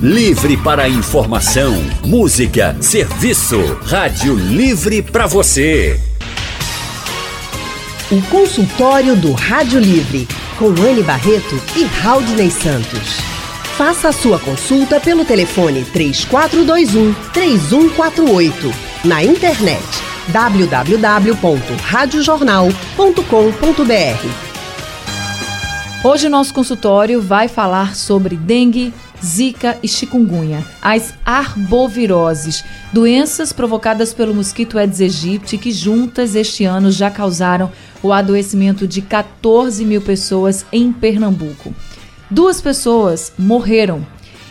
Livre para informação, música, serviço. Rádio Livre para você. O consultório do Rádio Livre, com Anne Barreto e Raudney Santos. Faça a sua consulta pelo telefone 3421 3148. Na internet www.radiojornal.com.br. Hoje o nosso consultório vai falar sobre dengue, zika e chikungunya, as arboviroses, doenças provocadas pelo mosquito Aedes aegypti que juntas este ano já causaram o adoecimento de 14 mil pessoas em Pernambuco. Duas pessoas morreram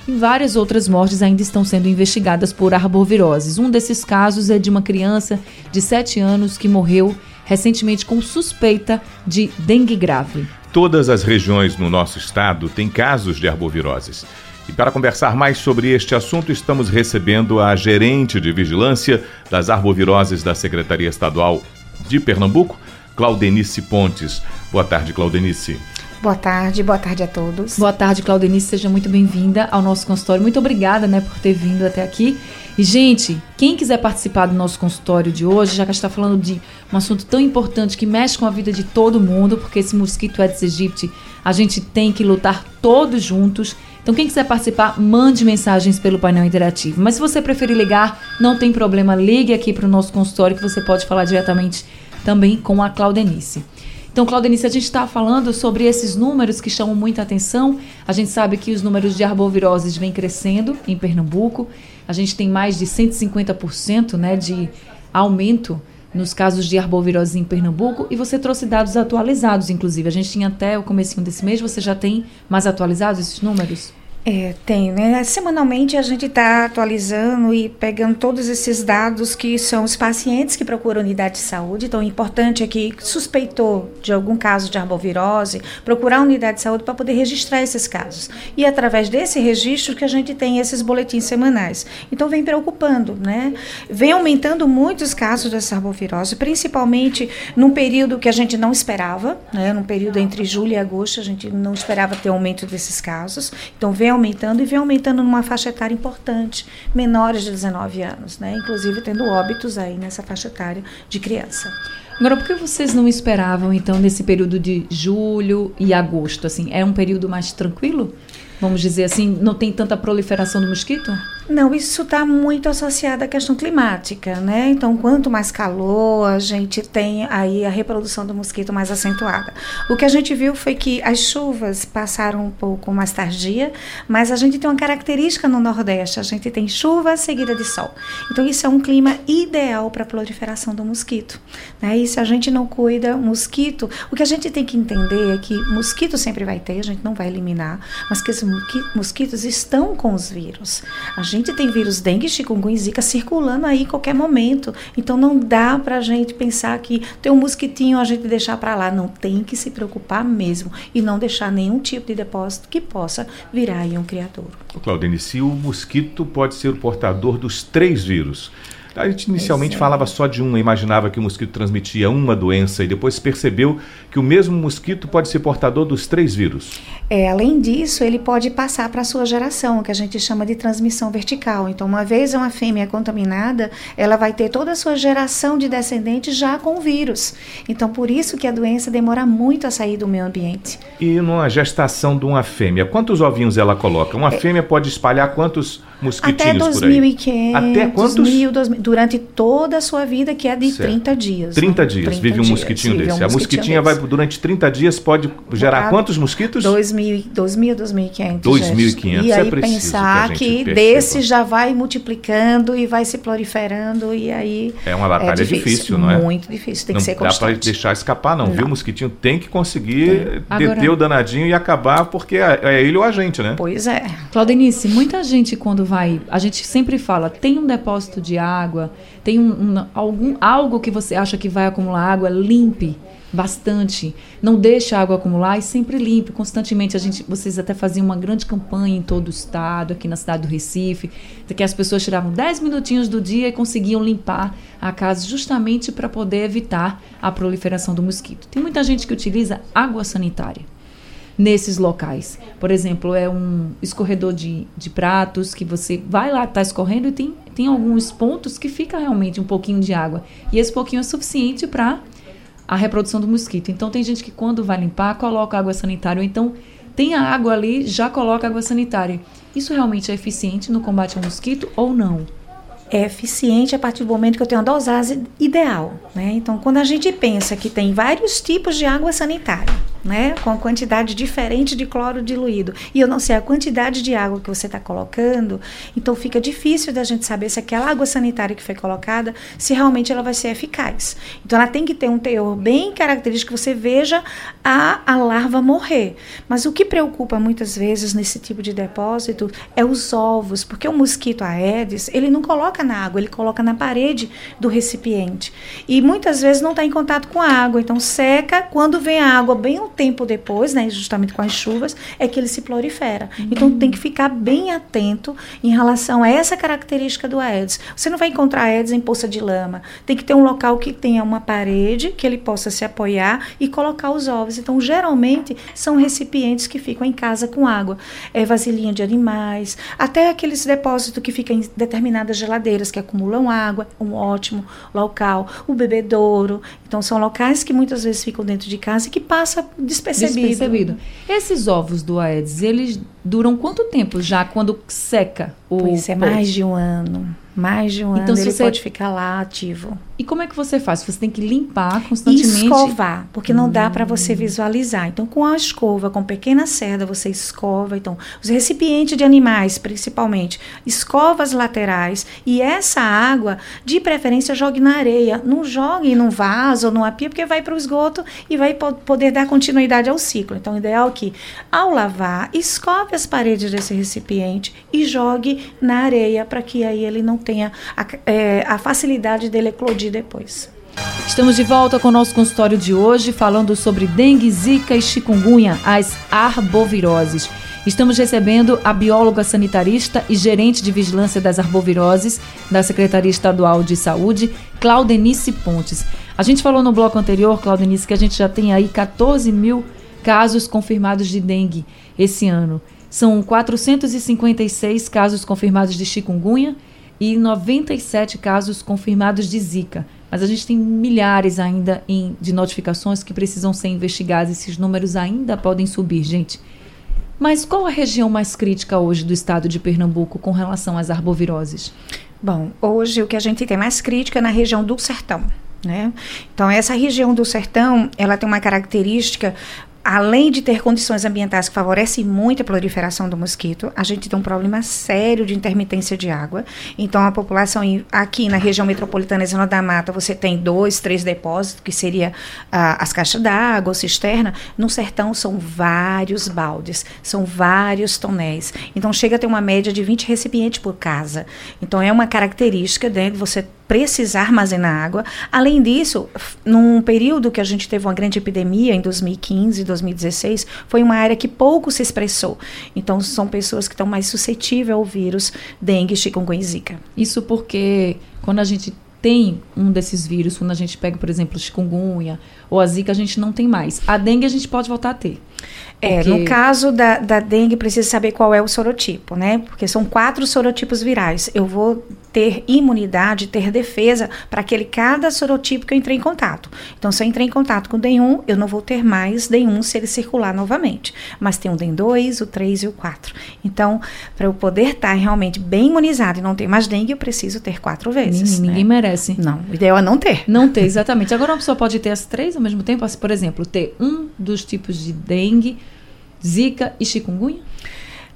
e várias outras mortes ainda estão sendo investigadas por arboviroses. Um desses casos é de uma criança de 7 anos que morreu recentemente com suspeita de dengue grave. Todas as regiões no nosso estado têm casos de arboviroses. E para conversar mais sobre este assunto, estamos recebendo a gerente de vigilância das arboviroses da Secretaria Estadual de Pernambuco, Claudenice Pontes. Boa tarde, Claudenice. Boa tarde, boa tarde a todos. Boa tarde, Claudenice, seja muito bem-vinda ao nosso consultório. Muito obrigada, né, por ter vindo até aqui. E, gente, quem quiser participar do nosso consultório de hoje, já que a gente está falando de um assunto tão importante que mexe com a vida de todo mundo, porque esse mosquito Aedes aegypti, a gente tem que lutar todos juntos. Então, quem quiser participar, mande mensagens pelo painel interativo. Mas se você preferir ligar, não tem problema, ligue aqui para o nosso consultório que você pode falar diretamente também com a Claudenice. Então, Claudenice, a gente está falando sobre esses números que chamam muita atenção. A gente sabe que os números de arboviroses vêm crescendo em Pernambuco. A gente tem mais de 150% né, de aumento nos casos de arbovirose em Pernambuco e você trouxe dados atualizados, inclusive. A gente tinha até o comecinho desse mês, você já tem mais atualizados esses números? É, tem, né? Semanalmente a gente está atualizando e pegando todos esses dados que são os pacientes que procuram unidade de saúde. Então, o importante é que suspeitou de algum caso de arbovirose, procurar a unidade de saúde para poder registrar esses casos. E é através desse registro que a gente tem esses boletins semanais. Então, vem preocupando, né? Vem aumentando muitos casos dessa arbovirose, principalmente num período que a gente não esperava, né? Num período entre julho e agosto, a gente não esperava ter aumento desses casos. Então, vem aumentando e vem aumentando numa faixa etária importante, menores de 19 anos, né? Inclusive tendo óbitos aí nessa faixa etária de criança. Agora, por que vocês não esperavam, então, nesse período de julho e agosto? Assim, é um período mais tranquilo? Vamos dizer assim, não tem tanta proliferação do mosquito? Não, isso está muito associado à questão climática, né? Então, quanto mais calor, a gente tem aí a reprodução do mosquito mais acentuada. O que a gente viu foi que as chuvas passaram um pouco mais tardia, mas a gente tem uma característica no Nordeste, a gente tem chuva seguida de sol. Então, isso é um clima ideal para a proliferação do mosquito. Né? E se a gente não cuida, mosquito, o que a gente tem que entender é que mosquito sempre vai ter, a gente não vai eliminar, mas que esses mosquitos estão com os vírus. A gente tem vírus dengue, chikungunya e zika circulando aí em qualquer momento. Então não dá para a gente pensar que tem um mosquitinho a gente deixar para lá. Não tem que se preocupar mesmo e não deixar nenhum tipo de depósito que possa virar aí um criador. Claudine, se o mosquito pode ser o portador dos três vírus, a gente inicialmente é. falava só de um, imaginava que o mosquito transmitia uma doença e depois percebeu que o mesmo mosquito pode ser portador dos três vírus. É, além disso, ele pode passar para a sua geração, que a gente chama de transmissão vertical. Então, uma vez uma fêmea contaminada, ela vai ter toda a sua geração de descendentes já com o vírus. Então, por isso que a doença demora muito a sair do meio ambiente. E numa gestação de uma fêmea, quantos ovinhos ela coloca? Uma é, fêmea pode espalhar quantos mosquitinhos Até 2.500. Até quantos? 2.000, 2.000, durante toda a sua vida, que é de certo. 30 dias. 30 né? dias, 30 vive um dias, mosquitinho desse. Um a mosquitinha desse. vai durante 30 dias, pode gerar quantos mosquitos? 2.000, 2.500. 2.500, E aí é pensar que, que desse já vai multiplicando e vai se proliferando e aí... É uma batalha é difícil, difícil, não é? Muito difícil, tem não que ser constante. Não dá para deixar escapar não, não, viu? O mosquitinho tem que conseguir tem. deter Agora, o danadinho e acabar, porque é, é ele ou a gente, né? Pois é. Claudenice, muita gente quando vai... A gente sempre fala, tem um depósito de água, tem um, um, algum, algo que você acha que vai acumular água, limpe bastante. Não deixe a água acumular e sempre limpe constantemente. A gente, vocês até faziam uma grande campanha em todo o estado, aqui na cidade do Recife, que as pessoas tiravam 10 minutinhos do dia e conseguiam limpar a casa justamente para poder evitar a proliferação do mosquito. Tem muita gente que utiliza água sanitária. Nesses locais? Por exemplo, é um escorredor de, de pratos que você vai lá, está escorrendo e tem, tem alguns pontos que fica realmente um pouquinho de água. E esse pouquinho é suficiente para a reprodução do mosquito. Então tem gente que quando vai limpar, coloca água sanitária, ou então tem a água ali, já coloca água sanitária. Isso realmente é eficiente no combate ao mosquito ou não? é eficiente a partir do momento que eu tenho a dosagem ideal. Né? Então, quando a gente pensa que tem vários tipos de água sanitária, né, com quantidade diferente de cloro diluído, e eu não sei a quantidade de água que você está colocando, então fica difícil da gente saber se aquela água sanitária que foi colocada, se realmente ela vai ser eficaz. Então, ela tem que ter um teor bem característico que você veja a, a larva morrer. Mas o que preocupa muitas vezes nesse tipo de depósito é os ovos, porque o mosquito Aedes, ele não coloca na água, ele coloca na parede do recipiente. E muitas vezes não está em contato com a água, então seca. Quando vem a água, bem tempo depois, né, justamente com as chuvas, é que ele se prolifera. Então tem que ficar bem atento em relação a essa característica do Aedes. Você não vai encontrar Aedes em poça de lama. Tem que ter um local que tenha uma parede que ele possa se apoiar e colocar os ovos. Então, geralmente, são recipientes que ficam em casa com água. É vasilhinha de animais, até aqueles depósitos que ficam em determinadas geladeiras geladeiras que acumulam água, um ótimo local, o bebedouro. Então são locais que muitas vezes ficam dentro de casa e que passa despercebido. despercebido. Esses ovos do Aedes, eles duram quanto tempo já quando seca o Pois é, mais de um ano. Mais de um então, ano ele você... pode ficar lá ativo. E como é que você faz? Você tem que limpar constantemente? escovar, porque não hum. dá para você visualizar. Então, com a escova, com pequena cerda, você escova. Então, os recipientes de animais, principalmente, escova as laterais e essa água, de preferência, jogue na areia. Não jogue num vaso ou numa pia, porque vai para o esgoto e vai poder dar continuidade ao ciclo. Então, o ideal é que, ao lavar, escove as paredes desse recipiente e jogue na areia, para que aí ele não tenha a, é, a facilidade dele eclodir depois. Estamos de volta com o nosso consultório de hoje, falando sobre dengue, zika e chikungunya, as arboviroses. Estamos recebendo a bióloga sanitarista e gerente de vigilância das arboviroses da Secretaria Estadual de Saúde, Claudenice Pontes. A gente falou no bloco anterior, Claudenice, que a gente já tem aí 14 mil casos confirmados de dengue esse ano. São 456 casos confirmados de chikungunya e 97 casos confirmados de Zika. Mas a gente tem milhares ainda em, de notificações que precisam ser investigadas. Esses números ainda podem subir, gente. Mas qual a região mais crítica hoje do estado de Pernambuco com relação às arboviroses? Bom, hoje o que a gente tem mais crítica é na região do sertão. Né? Então, essa região do sertão, ela tem uma característica além de ter condições ambientais que favorecem muito a proliferação do mosquito, a gente tem um problema sério de intermitência de água. Então, a população aqui na região metropolitana de Zona da Mata, você tem dois, três depósitos, que seria as caixas d'água ou cisterna. No sertão, são vários baldes, são vários tonéis. Então, chega a ter uma média de 20 recipientes por casa. Então, é uma característica né, você precisar armazenar água. Além disso, num período que a gente teve uma grande epidemia, em 2015, 2016, foi uma área que pouco se expressou. Então, são pessoas que estão mais suscetíveis ao vírus dengue, chikungunya e zika. Isso porque quando a gente tem um desses vírus, quando a gente pega, por exemplo, chikungunya ou a zika, a gente não tem mais. A dengue a gente pode voltar a ter. É, no caso da, da dengue, precisa saber qual é o sorotipo, né? Porque são quatro sorotipos virais. Eu vou ter imunidade, ter defesa para aquele cada sorotipo que eu entrei em contato. Então, se eu entrei em contato com o DEN1, eu não vou ter mais DEN1 se ele circular novamente. Mas tem o DEN2, o 3 e o 4. Então, para eu poder estar tá realmente bem imunizado e não ter mais dengue, eu preciso ter quatro vezes. Ninguém, né? merece. Não, o ideal é não ter. Não ter, exatamente. Agora, uma pessoa pode ter as três ao mesmo tempo? Por exemplo, ter um dos tipos de dengue, zika e chikungunya?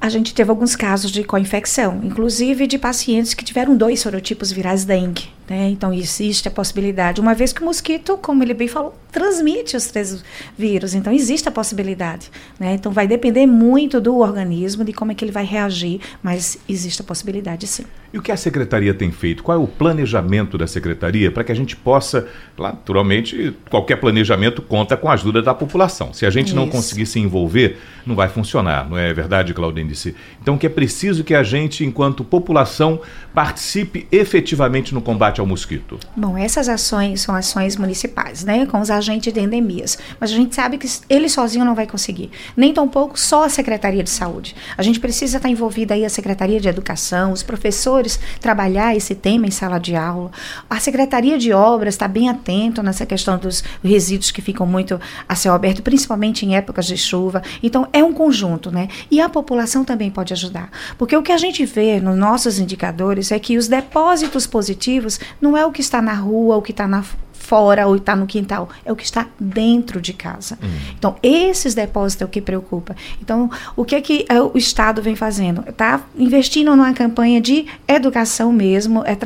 a gente teve alguns casos de co-infecção, inclusive de pacientes que tiveram dois sorotipos virais dengue. Né? Então, existe a possibilidade, uma vez que o mosquito, como ele bem falou, transmite os três vírus. Então, existe a possibilidade. Né? Então, vai depender muito do organismo, de como é que ele vai reagir, mas existe a possibilidade sim. E o que a secretaria tem feito? Qual é o planejamento da secretaria para que a gente possa, naturalmente, qualquer planejamento conta com a ajuda da população. Se a gente Isso. não conseguir se envolver, não vai funcionar, não é verdade, Claudenice? Então, que é preciso que a gente, enquanto população, participe efetivamente no combate ao mosquito? Bom, essas ações são ações municipais, né, com os agentes de endemias. Mas a gente sabe que ele sozinho não vai conseguir. Nem tampouco só a Secretaria de Saúde. A gente precisa estar envolvida aí a Secretaria de Educação, os professores trabalhar esse tema em sala de aula. A Secretaria de Obras está bem atento nessa questão dos resíduos que ficam muito a céu aberto, principalmente em épocas de chuva. Então, é um conjunto, né? E a população também pode ajudar. Porque o que a gente vê nos nossos indicadores é que os depósitos positivos não é o que está na rua, o que está na fora ou está no quintal, é o que está dentro de casa. Uhum. Então, esses depósitos é o que preocupa. Então, o que é que é, o Estado vem fazendo? Está investindo numa campanha de educação mesmo, é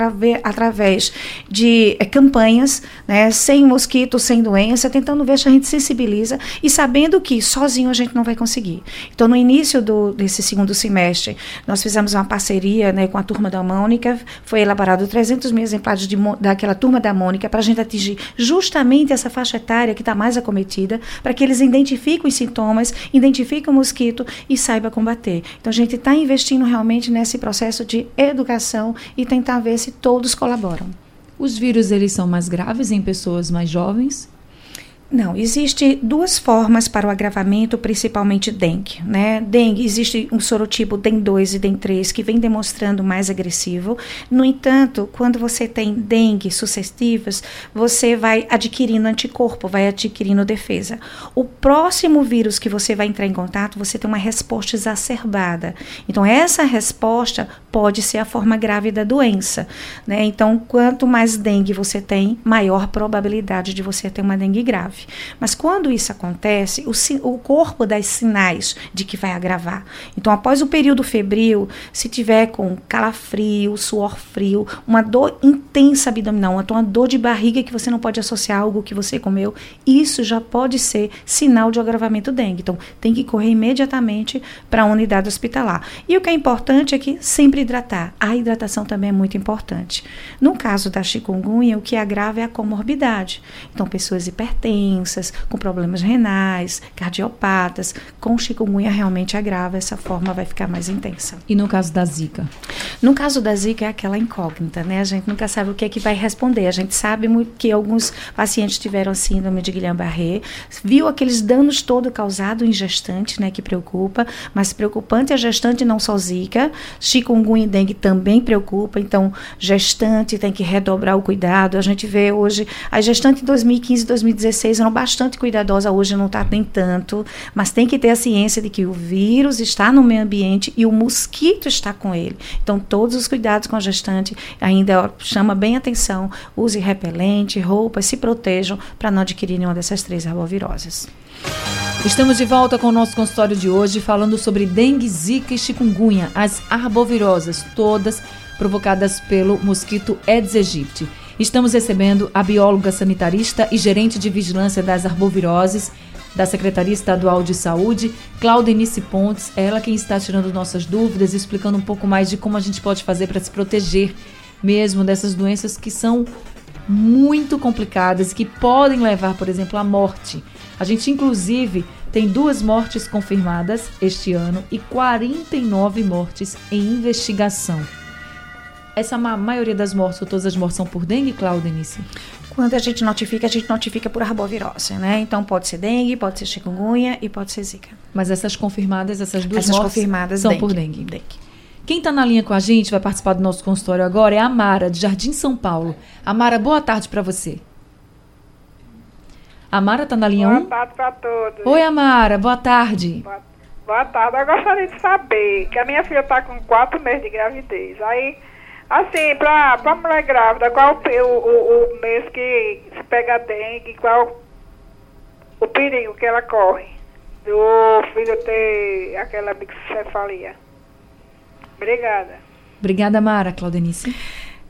através de é, campanhas, né, sem mosquito, sem doença, tentando ver se a gente sensibiliza e sabendo que sozinho a gente não vai conseguir. Então, no início do, desse segundo semestre, nós fizemos uma parceria né, com a turma da Mônica, foi elaborado 300 mil exemplares de, daquela turma da Mônica para a gente atingir justamente essa faixa etária que está mais acometida, para que eles identifiquem os sintomas, identifiquem o mosquito e saibam combater. Então, a gente está investindo realmente nesse processo de educação e tentar ver se todos colaboram. Os vírus eles são mais graves em pessoas mais jovens? Não, existe duas formas para o agravamento, principalmente dengue, né? Dengue, existe um sorotipo DEN 2 e DEN 3 que vem demonstrando mais agressivo. No entanto, quando você tem dengue sucessivas, você vai adquirindo anticorpo, vai adquirindo defesa. O próximo vírus que você vai entrar em contato, você tem uma resposta exacerbada. Então, essa resposta pode ser a forma grave da doença, né? Então, quanto mais dengue você tem, maior probabilidade de você ter uma dengue grave Mas quando isso acontece, o, o corpo dá sinais de que vai agravar. Então, após o período febril, se tiver com calafrio, suor frio, uma dor intensa abdominal, uma dor de barriga que você não pode associar a algo que você comeu, isso já pode ser sinal de agravamento dengue. Então, tem que correr imediatamente para a unidade hospitalar. E o que é importante é que sempre hidratar. A hidratação também é muito importante. No caso da chikungunya, o que agrava é a comorbidade. Então, pessoas hipertensas, doenças, com problemas renais, cardiopatas, com chikungunya realmente agrava, essa forma vai ficar mais intensa. E no caso da zika? No caso da zika é aquela incógnita, né? A gente nunca sabe o que é que vai responder. A gente sabe que alguns pacientes tiveram síndrome de Guillain-Barré, viu aqueles danos todo causado em gestante, né, que preocupa, mas preocupante é a gestante não só zika, chikungunya e dengue também preocupa, então gestante tem que redobrar o cuidado. A gente vê hoje a gestante em 2015 2016 eram bastante cuidadosa, hoje não está nem tanto, mas tem que ter a ciência de que o vírus está no meio ambiente e o mosquito está com ele. Então, todos os cuidados com a gestante ainda chama bem atenção, use repelente, roupas, se protejam para não adquirir nenhuma dessas três arboviroses. Estamos de volta com o nosso consultório de hoje, falando sobre dengue, zika e chikungunya, as arboviroses, todas provocadas pelo mosquito Aedes aegypti. Estamos recebendo a bióloga sanitarista e gerente de vigilância das arboviroses da Secretaria Estadual de Saúde, Claudenice Pontes, ela quem está tirando nossas dúvidas, explicando um pouco mais de como a gente pode fazer para se proteger mesmo dessas doenças que são muito complicadas e que podem levar, por exemplo, à morte. A gente, inclusive, tem duas mortes confirmadas este ano e 49 mortes em investigação. Essa maioria das mortes, ou todas as mortes, são por dengue, Claudenice? Quando a gente notifica, a gente notifica por arbovirose, né? Então pode ser dengue, pode ser chikungunya e pode ser zika. Mas essas confirmadas, essas duas essas mortes confirmadas são dengue. por dengue. dengue. Quem está na linha com a gente, vai participar do nosso consultório agora, é a Mara, de Jardim São Paulo. Amara, boa tarde para você. A Mara está na linha 1? Boa tarde para todos. Oi, Amara, boa tarde. Boa, boa tarde. Eu gostaria de saber que a minha filha está com quatro meses de gravidez. Aí Assim, para a mulher grávida, qual o, o, o mês que se pega dengue, qual o perigo que ela corre do filho ter aquela bicefalia? Obrigada. Obrigada, Mara. Claudenice.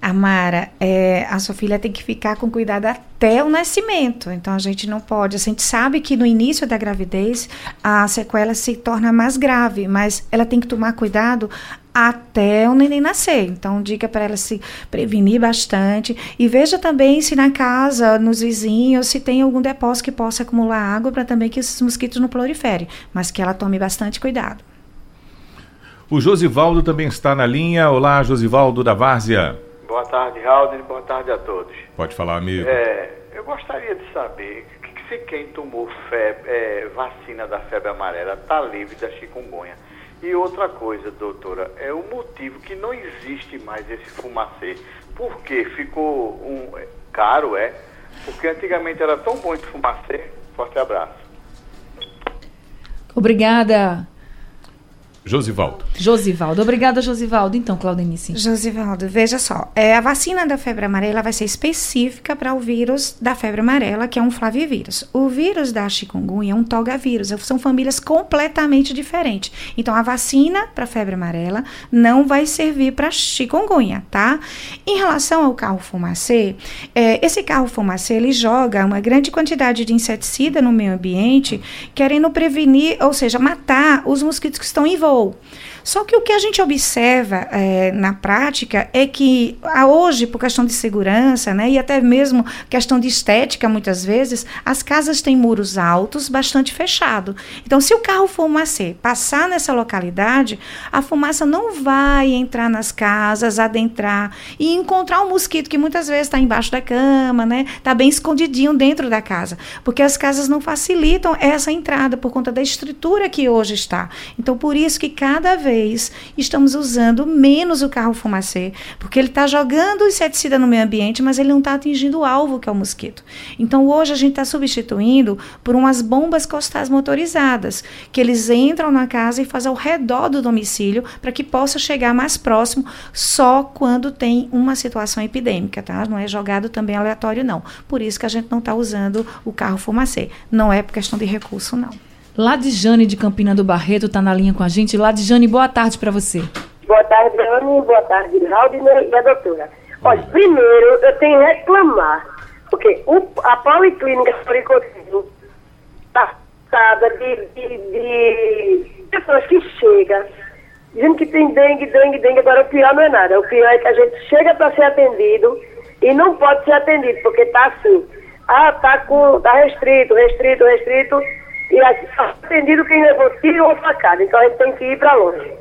Amara, é, a sua filha tem que ficar com cuidado até o nascimento. Então a gente não pode. A gente sabe que no início da gravidez a sequela se torna mais grave, mas ela tem que tomar cuidado até o neném nascer. Então, dica para ela se prevenir bastante. E veja também se na casa, nos vizinhos, se tem algum depósito que possa acumular água para também que esses mosquitos não proliferem. Mas que ela tome bastante cuidado. O Josivaldo também está na linha. Olá, Josivaldo da Várzea. Boa tarde, Raul, boa tarde a todos. Pode falar, amigo. É, eu gostaria de saber que se quem tomou febre, é, vacina da febre amarela está livre da chikungunya. E outra coisa, doutora, é o motivo que não existe mais esse fumacê. Por quê? Ficou um, caro, é? Porque antigamente era tão bom esse fumacê. Forte abraço. Obrigada. Josivaldo. Josivaldo. Obrigada, Josivaldo. Então, Claudenice. Josivaldo, veja só. É, a vacina da febre amarela vai ser específica para o vírus da febre amarela, que é um flavivírus. O vírus da chikungunya é um togavírus. São famílias completamente diferentes. Então, a vacina para febre amarela não vai servir para chikungunya, tá? Em relação ao carro fumacê, é, esse carro fumacê, ele joga uma grande quantidade de inseticida no meio ambiente, querendo prevenir, ou seja, matar os mosquitos que estão em volta só que o que a gente observa é, na prática é que a hoje, por questão de segurança, né, e até mesmo questão de estética, muitas vezes, as casas têm muros altos, bastante fechado. Então, se o carro fumacê passar nessa localidade, a fumaça não vai entrar nas casas, adentrar e encontrar um mosquito que muitas vezes está embaixo da cama, né, está bem escondidinho dentro da casa, porque as casas não facilitam essa entrada por conta da estrutura que hoje está. Então, por isso que cada vez vez estamos usando menos o carro fumacê, porque ele está jogando inseticida no meio ambiente, mas ele não está atingindo o alvo, que é o mosquito. Então, hoje a gente está substituindo por umas bombas costais motorizadas, que eles entram na casa e fazem ao redor do domicílio para que possa chegar mais próximo só quando tem uma situação epidêmica, tá? Não é jogado também aleatório, não. Por isso que a gente não está usando o carro fumacê. Não é por questão de recurso, não. Ladjane de Campina do Barreto está na linha com a gente. Ladjane, boa tarde para você. Boa tarde, Dani. Boa tarde, Raudner e a doutora. Olha, primeiro eu tenho que reclamar, porque o, a Policlínica Floricotinho está de, de, de pessoas que chegam dizendo que tem dengue, dengue, dengue. Agora o pior não é nada. O pior é que a gente chega para ser atendido e não pode ser atendido, porque está assim. Ah, tá com. tá restrito, restrito, restrito e atendido quem levou tiro ou facada. Então a gente tem que ir para longe.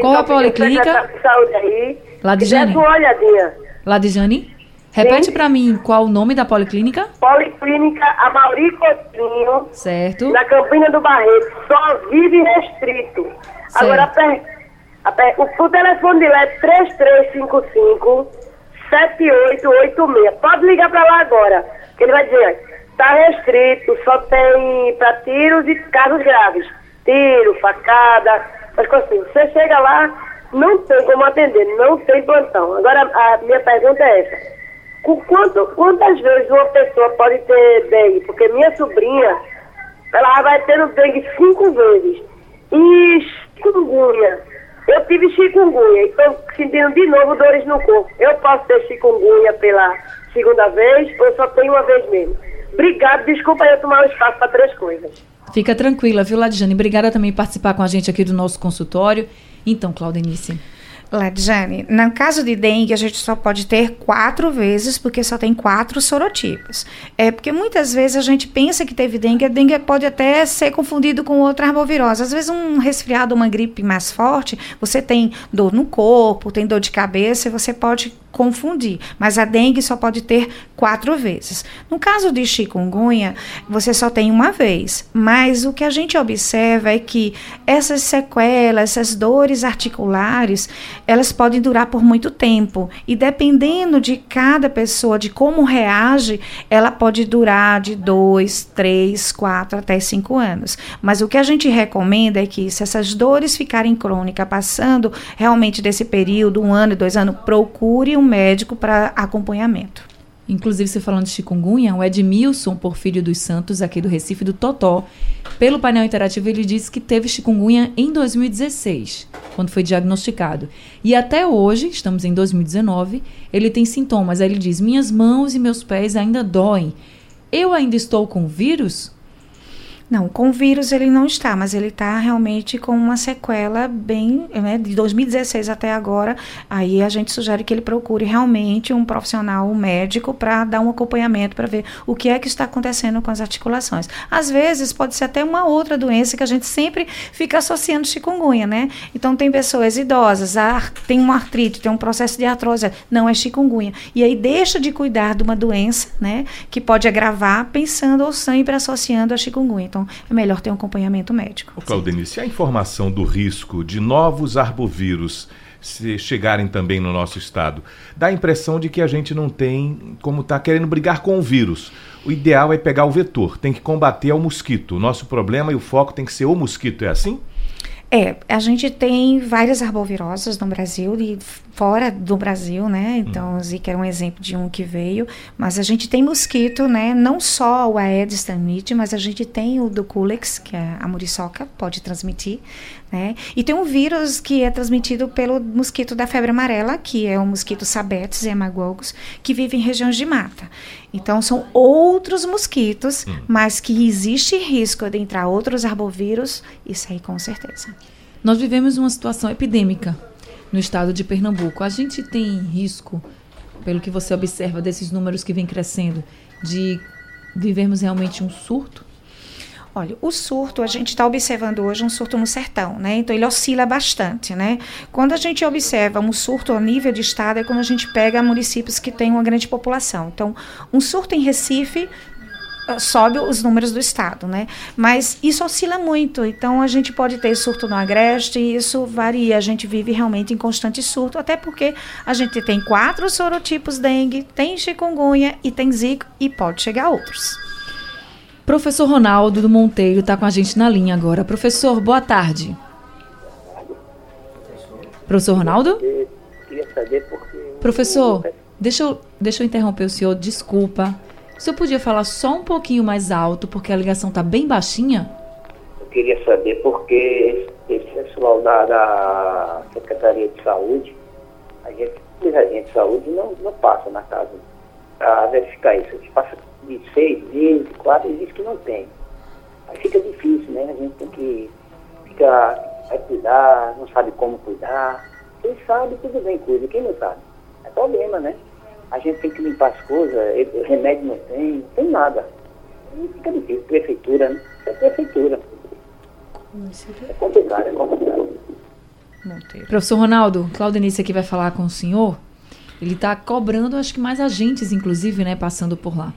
Qual a policlínica? De saúde aí. Ladjane. uma olhadinha. Ladjane? Repete para mim qual o nome da policlínica? Policlínica Amauri Coutinho. Certo. Na Campina do Barreto. Só vive restrito. Certo. Agora, a per, o, o telefone de lá é 3355 7886. Pode ligar para lá agora. Que ele vai dizer, Está restrito, só tem para tiros e casos graves. Tiro, facada, as coisas assim. Você chega lá, não tem como atender, não tem plantão. Agora, a minha pergunta é essa. Quanto, quantas vezes uma pessoa pode ter dengue? Porque minha sobrinha, ela vai tendo dengue cinco vezes. E chikungunya. Eu tive chikungunya e estou sentindo de novo dores no corpo. Eu posso ter chikungunya pela segunda vez ou só tenho uma vez mesmo? Obrigado, desculpa eu tomar o espaço para três coisas. Fica tranquila, viu, Ladjane? Obrigada também por participar com a gente aqui do nosso consultório. Então, Claudenice. Ladjane, no caso de dengue, a gente só pode ter quatro vezes, porque só tem quatro sorotipos. É porque muitas vezes a gente pensa que teve dengue, a dengue pode até ser confundido com outra arbovirose. Às vezes, um resfriado, uma gripe mais forte, você tem dor no corpo, tem dor de cabeça, e você pode confundir. Mas a dengue só pode ter quatro vezes. No caso de chikungunya, você só tem uma vez. Mas o que a gente observa é que essas sequelas, essas dores articulares, elas podem durar por muito tempo. E dependendo de cada pessoa, de como reage, ela pode durar de dois, três, quatro até cinco anos. Mas o que a gente recomenda é que, se essas dores ficarem crônicas, passando realmente desse período, um ano, dois anos, procure um médico para acompanhamento. Inclusive, você falando de chikungunya, o Edmilson Porfírio dos Santos, aqui do Recife do Totó, pelo painel interativo, ele disse que teve chikungunya em 2016, quando foi diagnosticado. E até hoje, estamos em 2019, ele tem sintomas. Aí ele diz: Minhas mãos e meus pés ainda doem. Eu ainda estou com vírus? Não, com vírus ele não está, mas ele está realmente com uma sequela bem, né, de 2016 até agora. Aí a gente sugere que ele procure realmente um profissional um médico para dar um acompanhamento para ver o que é que está acontecendo com as articulações. Às vezes pode ser até uma outra doença que a gente sempre fica associando chikungunya, né? Então tem pessoas idosas, tem uma artrite, tem um processo de artrose, não é chikungunya. E aí deixa de cuidar de uma doença, né, que pode agravar pensando ou sempre associando a chikungunya. Então, então, é melhor ter um acompanhamento médico. Ô, Claudenice, a informação do risco de novos arbovírus se chegarem também no nosso estado, dá a impressão de que a gente não tem como está querendo brigar com o vírus. O ideal é pegar o vetor, tem que combater o mosquito. O nosso problema e o foco tem que ser o mosquito, é assim? É, a gente tem várias arboviroses no Brasil e fora do Brasil, né? Então, hum. Zika é um exemplo de um que veio, mas a gente tem mosquito, né? Não só o Aedes aegypti, mas a gente tem o do Culex, que é a muriçoca, pode transmitir, né? E tem um vírus que é transmitido pelo mosquito da febre amarela, que é o mosquito Sabetes hemagogos, que vive em regiões de mata. Então, são outros mosquitos, hum. mas que existe risco de entrar outros arbovírus, isso aí com certeza. Nós vivemos uma situação epidêmica no estado de Pernambuco. A gente tem risco, pelo que você observa desses números que vem crescendo, de vivermos realmente um surto? Olha, o surto, a gente está observando hoje um surto no sertão, né? Então ele oscila bastante, né? Quando a gente observa um surto a nível de estado é quando a gente pega municípios que têm uma grande população. Então, um surto em Recife ah, sobe os números do estado, né? Mas isso oscila muito. Então a gente pode ter surto no agreste e isso varia. A gente vive realmente em constante surto, até porque a gente tem quatro sorotipos dengue, tem chikungunya e tem zika e pode chegar outros. Professor Ronaldo do Monteiro está com a gente na linha agora. Professor, boa tarde. Professor Ronaldo? Professor, deixa eu, deixa eu interromper o senhor, desculpa. O senhor podia falar só um pouquinho mais alto, porque a ligação está bem baixinha? Eu queria saber porque esse pessoal da, da Secretaria de Saúde, a gente, os agentes de saúde não, não passa na casa para verificar isso. A gente passa de seis meses, quatro, e diz que não tem. Aí fica difícil, né? A gente tem que ficar, vai cuidar, não sabe como cuidar. Quem sabe, tudo bem, cuida. Quem não sabe? É problema, né? A gente tem que limpar as coisas, remédio não tem, não tem nada. E fica difícil. Prefeitura, né? É prefeitura. É complicado, é complicado. Professor Ronaldo, Claudenice aqui vai falar com o senhor. Ele está cobrando, acho que mais agentes, inclusive, né, passando por lá.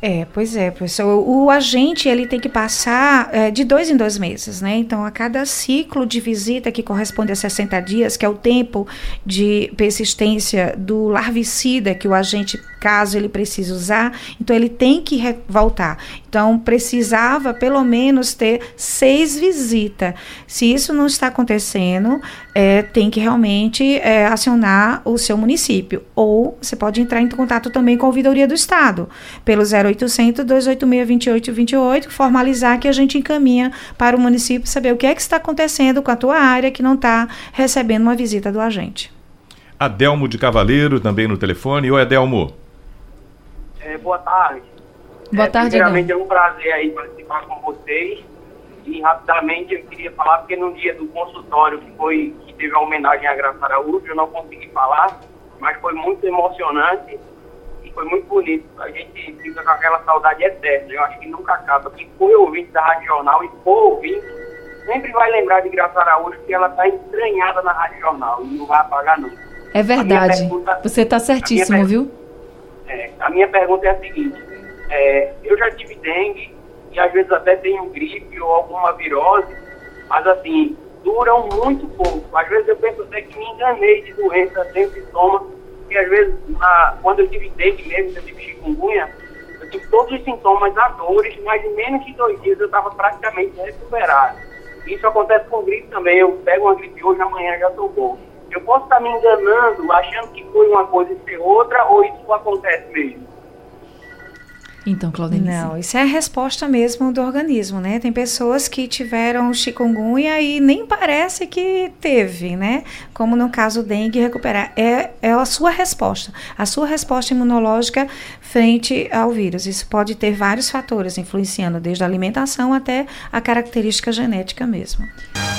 É, pois é, professor. O agente ele tem que passar é, de dois em dois meses, né? Então, a cada ciclo de visita que corresponde a 60 dias, que é o tempo de persistência do larvicida que o agente, caso ele precise usar, então ele tem que voltar. Então, precisava pelo menos ter seis visitas. Se isso não está acontecendo, é, tem que realmente é, acionar o seu município. Ou você pode entrar em contato também com a ouvidoria do Estado, pelo 0800 286 2828, formalizar que a gente encaminha para o município saber o que é que está acontecendo com a tua área que não está recebendo uma visita do agente. Adelmo de Cavaleiro, também no telefone. Oi, Adelmo. É, boa tarde. Boa é, tarde, Primeiramente, é um prazer aí participar com vocês. E rapidamente eu queria falar, porque no dia do consultório que foi que teve a homenagem a Graça Araújo, eu não consegui falar, mas foi muito emocionante e foi muito bonito. A gente fica com aquela saudade eterna, eu acho que nunca acaba. Quem foi ouvinte da Rádio Jornal e for ouvinte, sempre vai lembrar de Graça Araújo, porque ela está estranhada na Rádio Jornal e não vai apagar nunca. É verdade. Pergunta, Você está certíssimo, viu? É, a minha pergunta é a seguinte é, eu já tive dengue e às vezes até tenho gripe ou alguma virose, mas assim, duram muito pouco. Às vezes eu penso até que me enganei de doença sem sintoma, porque às vezes na, quando eu tive dengue mesmo, eu tive chikungunya, eu tive todos os sintomas a dores, mas em menos de dois dias eu estava praticamente recuperado. Isso acontece com gripe também, eu pego uma gripe hoje, amanhã já estou bom. Eu posso estar me enganando, achando que foi uma coisa e ser outra, ou isso acontece mesmo? Então, Claudenice. Não, isso é a resposta mesmo do organismo, né? Tem pessoas que tiveram chikungunya e nem parece que teve, né? Como no caso dengue, recuperar. É, é a sua resposta, a sua resposta imunológica frente ao vírus. Isso pode ter vários fatores influenciando, desde a alimentação até a característica genética mesmo.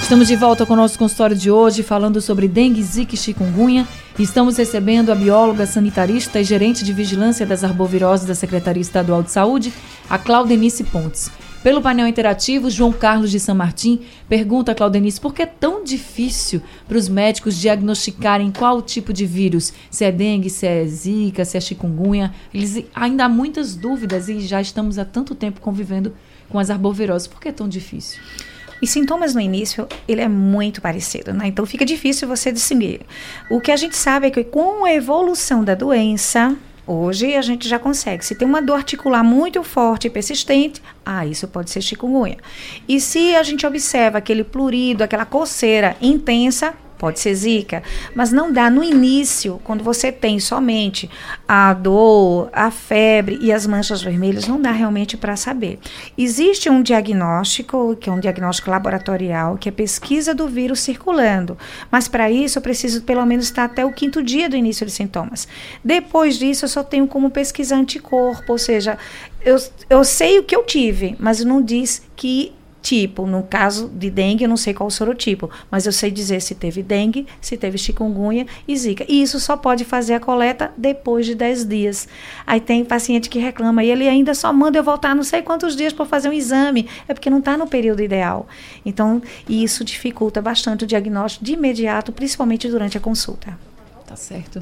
Estamos de volta com o nosso consultório de hoje, falando sobre dengue, zika e chikungunya. Estamos recebendo a bióloga sanitarista e gerente de vigilância das arboviroses da Secretaria Estadual de Saúde, a Claudenice Pontes. Pelo painel interativo, João Carlos de São Martim pergunta a Claudenice por que é tão difícil para os médicos diagnosticarem qual tipo de vírus, se é dengue, se é zika, se é chikungunya. Eles ainda há muitas dúvidas e já estamos há tanto tempo convivendo com as arboviroses. Por que é tão difícil? Os sintomas no início, ele é muito parecido, né? Então fica difícil você distinguir. O que a gente sabe é que com a evolução da doença, Hoje a gente já consegue. Se tem uma dor articular muito forte e persistente, ah, isso pode ser chikungunya. E se a gente observa aquele plurido, aquela coceira intensa, pode ser zika, mas não dá no início, quando você tem somente a dor, a febre e as manchas vermelhas, não dá realmente para saber. Existe um diagnóstico, que é um diagnóstico laboratorial, que é pesquisa do vírus circulando, mas para isso eu preciso pelo menos estar até o quinto dia do início dos sintomas. Depois disso, eu só tenho como pesquisar anticorpo, ou seja, eu, eu sei o que eu tive, mas não diz que tipo. No caso de dengue, eu não sei qual o sorotipo, mas eu sei dizer se teve dengue, se teve chikungunya e zika. E isso só pode fazer a coleta depois de 10 dias. Aí tem paciente que reclama e ele ainda só manda eu voltar não sei quantos dias para fazer um exame. É porque não está no período ideal. Então, isso dificulta bastante o diagnóstico de imediato, principalmente durante a consulta. Tá certo.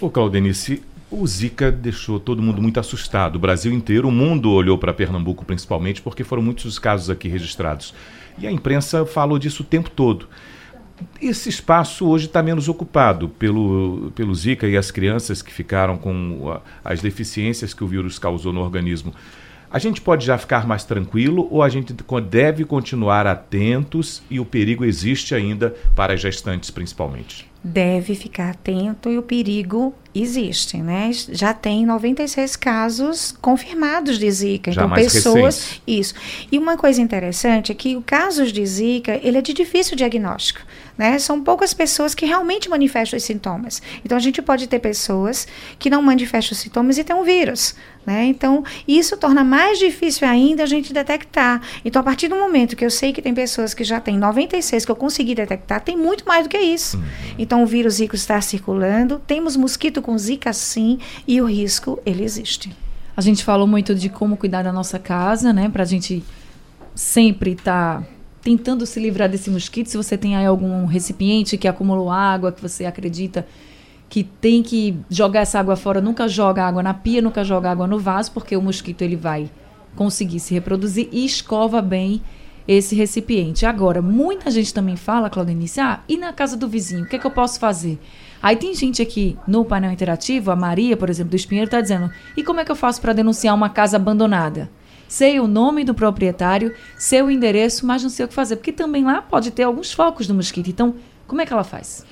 Ô, Claudenice, o Zika deixou todo mundo muito assustado. O Brasil inteiro, o mundo olhou para Pernambuco principalmente, porque foram muitos os casos aqui registrados. E a imprensa falou disso o tempo todo. Esse espaço hoje está menos ocupado pelo, pelo Zika e as crianças que ficaram com as deficiências que o vírus causou no organismo. A gente pode já ficar mais tranquilo ou a gente deve continuar atentos e o perigo existe ainda para as gestantes, principalmente? Deve ficar atento e o perigo existe, né? Já tem 96 casos confirmados de Zika. Já então, pessoas. recentes. Isso. E uma coisa interessante é que o caso de Zika, ele é de difícil diagnóstico. Né? São poucas pessoas que realmente manifestam os sintomas. Então, a gente pode ter pessoas que não manifestam os sintomas e tem um vírus. Né? Então, isso torna mais difícil ainda a gente detectar. Então, a partir do momento que eu sei que tem pessoas que já têm 96 que eu consegui detectar, tem muito mais do que isso. Então, o vírus Zika está circulando, temos mosquito com Zika sim, e o risco, ele existe. A gente falou muito de como cuidar da nossa casa, né? Pra gente sempre estar tentando se livrar desse mosquito. Se você tem aí algum recipiente que acumulou água, que você acredita que tem que jogar essa água fora, nunca joga água na pia, nunca joga água no vaso, porque o mosquito ele vai conseguir se reproduzir e escova bem esse recipiente. Agora, muita gente também fala, Claudenice, ah, e na casa do vizinho, o que, é que eu posso fazer? Aí tem gente aqui no painel interativo, a Maria, por exemplo, do Espinheiro, está dizendo: e como é que eu faço para denunciar uma casa abandonada? Sei o nome do proprietário, sei o endereço, mas não sei o que fazer, porque também lá pode ter alguns focos do mosquito. Então, como é que ela faz?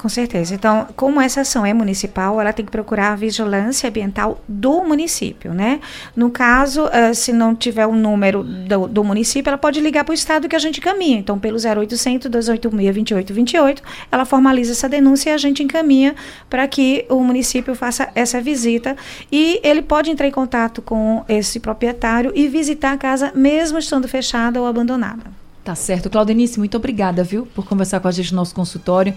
Com certeza. Então, como essa ação é municipal, ela tem que procurar a vigilância ambiental do município, né? No caso, uh, se não tiver o um número do, do, município, ela pode ligar para o estado que a gente caminha. Então, pelo 0800 286 2828, ela formaliza essa denúncia e a gente encaminha para que o município faça essa visita. E ele pode entrar em contato com esse proprietário e visitar a casa, mesmo estando fechada ou abandonada. Tá certo. Claudenice, muito obrigada, viu, por conversar com a gente no nosso consultório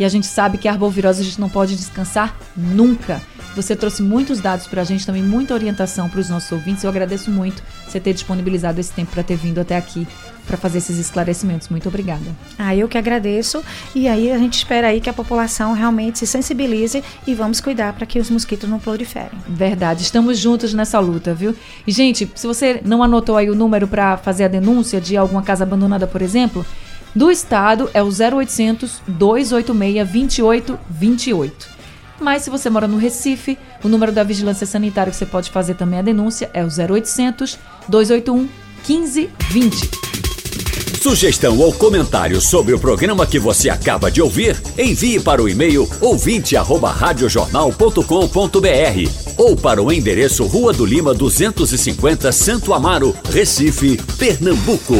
que a gente sabe que a arbovirose a gente não pode descansar nunca. Você trouxe muitos dados para a gente, também muita orientação para os nossos ouvintes. Eu agradeço muito você ter disponibilizado esse tempo para ter vindo até aqui para fazer esses esclarecimentos. Muito obrigada. Ah, eu que agradeço. E aí a gente espera aí que a população realmente se sensibilize e vamos cuidar para que os mosquitos não proliferem. Verdade. Estamos juntos nessa luta, viu? E gente, se você não anotou aí o número para fazer a denúncia de alguma casa abandonada, por exemplo, do estado é o 0800 286 2828. Mas se você mora no Recife, o número da Vigilância Sanitária que você pode fazer também a denúncia é o 0800 281 1520. Sugestão ou comentário sobre o programa que você acaba de ouvir, envie para o e-mail ouvinte@radiojornal.com.br ou para o endereço Rua do Lima 250, Santo Amaro, Recife, Pernambuco.